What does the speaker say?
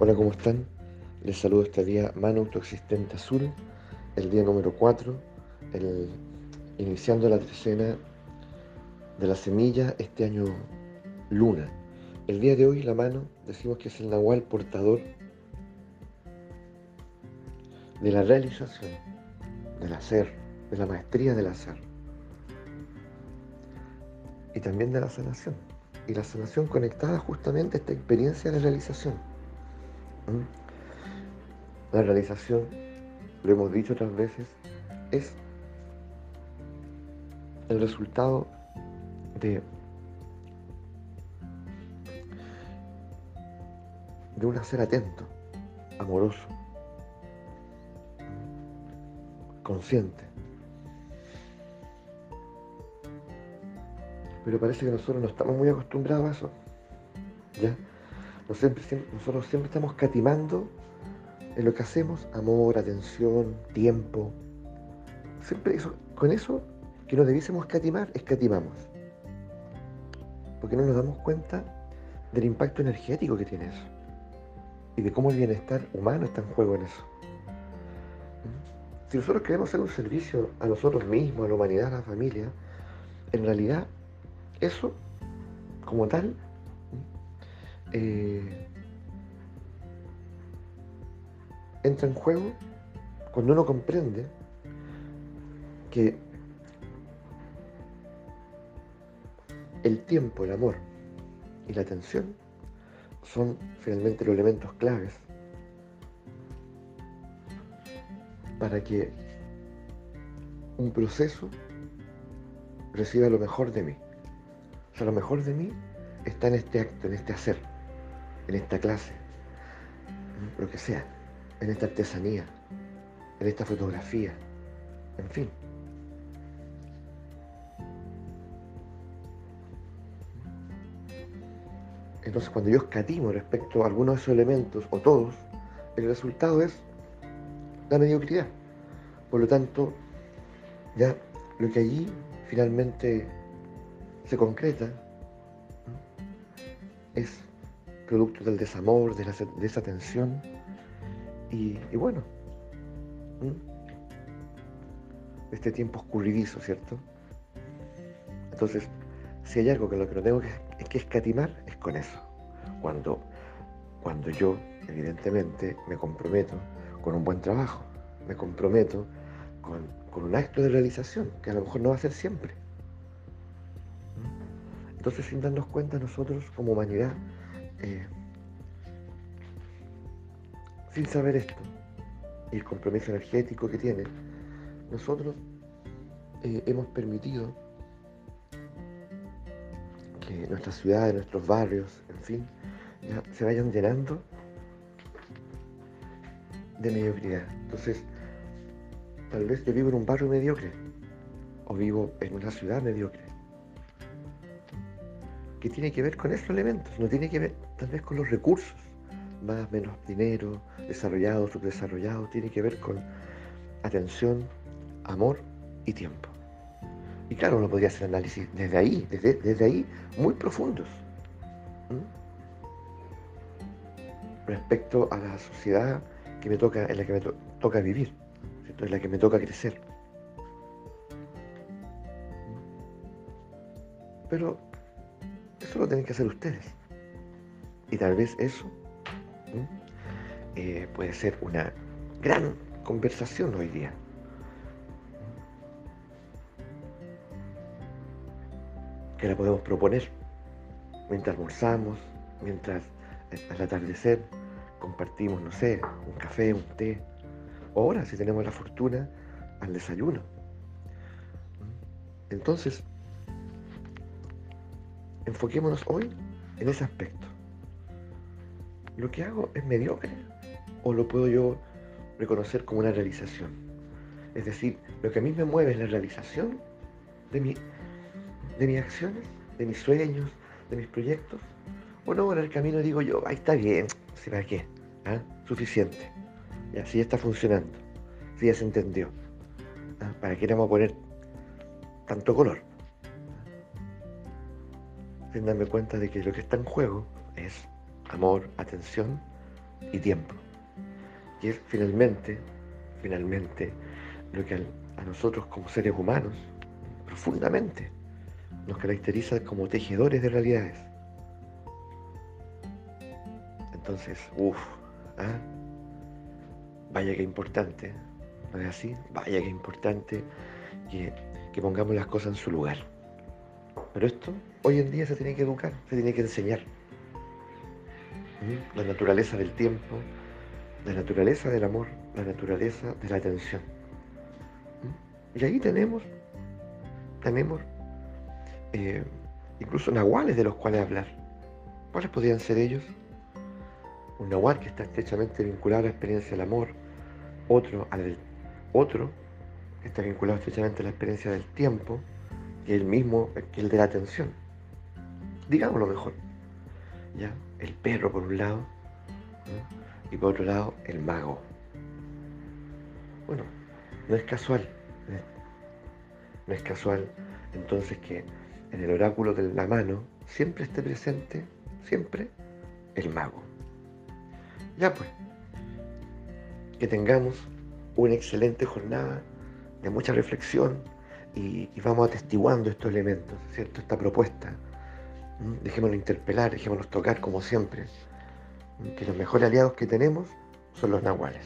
Hola, ¿cómo están? Les saludo este día Mano Autoexistente Azul, el día número 4, el, iniciando la trecena de la semilla este año luna. El día de hoy la mano decimos que es el nahual portador de la realización, del hacer, de la maestría del hacer y también de la sanación. Y la sanación conectada justamente a esta experiencia de realización. La realización, lo hemos dicho otras veces, es el resultado de, de un hacer atento, amoroso, consciente. Pero parece que nosotros no estamos muy acostumbrados a eso. ¿Ya? Nosotros siempre, estamos catimando en lo que hacemos, amor, atención, tiempo. Siempre eso, con eso que no debiésemos catimar, escatimamos. Porque no nos damos cuenta del impacto energético que tiene eso. Y de cómo el bienestar humano está en juego en eso. Si nosotros queremos hacer un servicio a nosotros mismos, a la humanidad, a la familia, en realidad eso, como tal, eh, entra en juego cuando uno comprende que el tiempo, el amor y la atención son finalmente los elementos claves para que un proceso reciba lo mejor de mí. O sea, lo mejor de mí está en este acto, en este hacer en esta clase, lo que sea, en esta artesanía, en esta fotografía, en fin. Entonces cuando yo escatimo respecto a algunos de esos elementos, o todos, el resultado es la mediocridad. Por lo tanto, ya lo que allí finalmente se concreta es producto del desamor, de, la, esa tensión. Y, bueno, este tiempo escurridizo, ¿cierto? Entonces, si hay algo que lo que no tengo que, que escatimar, es con eso. Cuando, cuando yo, evidentemente, me comprometo con un buen trabajo, me comprometo con un acto de realización, que a lo mejor no va a ser siempre. Entonces, sin darnos cuenta, nosotros como humanidad eh, sin saber esto y el compromiso energético que tiene, nosotros eh, hemos permitido que nuestras ciudades, nuestros barrios, en fin, se vayan llenando de mediocridad. Entonces, tal vez yo vivo en un barrio mediocre o vivo en una ciudad mediocre que tiene que ver con esos elementos, no tiene que ver tal vez con los recursos, más, menos dinero, desarrollado, subdesarrollado, tiene que ver con atención, amor y tiempo. Y claro, uno podría hacer análisis desde ahí, desde, ahí, muy profundos. Respecto a la sociedad que me toca, en la que me toca vivir, en la que me toca crecer. Pero eso lo tienen que hacer ustedes. Y tal vez eso eh, puede ser una gran conversación hoy día. Que la podemos proponer mientras almorzamos, mientras al atardecer compartimos, no sé, un café, un té, o ahora, si tenemos la fortuna, al desayuno. Entonces, enfoquémonos hoy en ese aspecto. ¿Lo que hago es mediocre o lo puedo yo reconocer como una realización? Es decir, lo que a mí me mueve es la realización de, mi, de mis acciones, de mis sueños, de mis proyectos. O no, en el camino digo yo, ahí está bien, ¿para qué? ¿Ah? Suficiente. Y así está funcionando. Si ya se entendió. ¿Ah? ¿Para qué vamos a poner tanto color? sin darme cuenta de que lo que está en juego es amor, atención y tiempo. Y es finalmente, finalmente, lo que a nosotros como seres humanos, profundamente, nos caracteriza como tejedores de realidades. Entonces, uff, ¿ah? vaya que importante, ¿no es así? Vaya que importante que, que pongamos las cosas en su lugar. Pero esto hoy en día se tiene que educar, se tiene que enseñar. La naturaleza del tiempo, la naturaleza del amor, la naturaleza de la atención. ¿Mm? Y ahí tenemos, tenemos eh, incluso nahuales de los cuales hablar. ¿Cuáles podrían ser ellos? Un nahual que está estrechamente vinculado a la experiencia del amor, otro, al, otro que está vinculado estrechamente a la experiencia del tiempo, y el mismo que el de la atención. Digámoslo mejor. ¿ya? El perro por un lado, y por otro lado el mago. Bueno, no es casual, ¿eh? no es casual entonces que en el oráculo de la mano siempre esté presente, siempre, el mago. Ya pues, que tengamos una excelente jornada de mucha reflexión y, vamos atestiguando estos elementos, ¿cierto? Esta propuesta. Dejémonos interpelar, dejémonos tocar como siempre. Que los mejores aliados que tenemos son los nahuales.